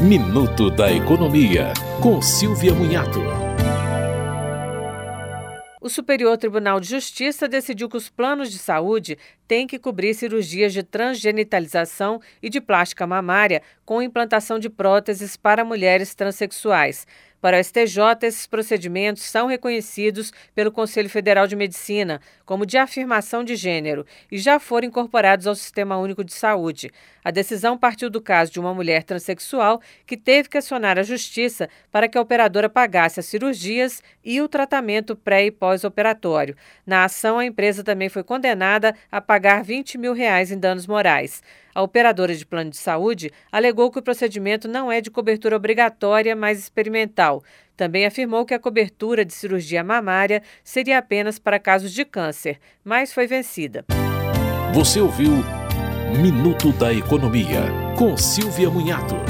Minuto da Economia, com Silvia Munhato. O Superior Tribunal de Justiça decidiu que os planos de saúde têm que cobrir cirurgias de transgenitalização e de plástica mamária com implantação de próteses para mulheres transexuais. Para o STJ, esses procedimentos são reconhecidos pelo Conselho Federal de Medicina como de afirmação de gênero e já foram incorporados ao Sistema Único de Saúde. A decisão partiu do caso de uma mulher transexual que teve que acionar a justiça para que a operadora pagasse as cirurgias e o tratamento pré e pós-operatório. Na ação, a empresa também foi condenada a pagar 20 mil reais em danos morais. A operadora de plano de saúde alegou que o procedimento não é de cobertura obrigatória, mas experimental. Também afirmou que a cobertura de cirurgia mamária seria apenas para casos de câncer, mas foi vencida. Você ouviu Minuto da Economia, com Silvia Munhato.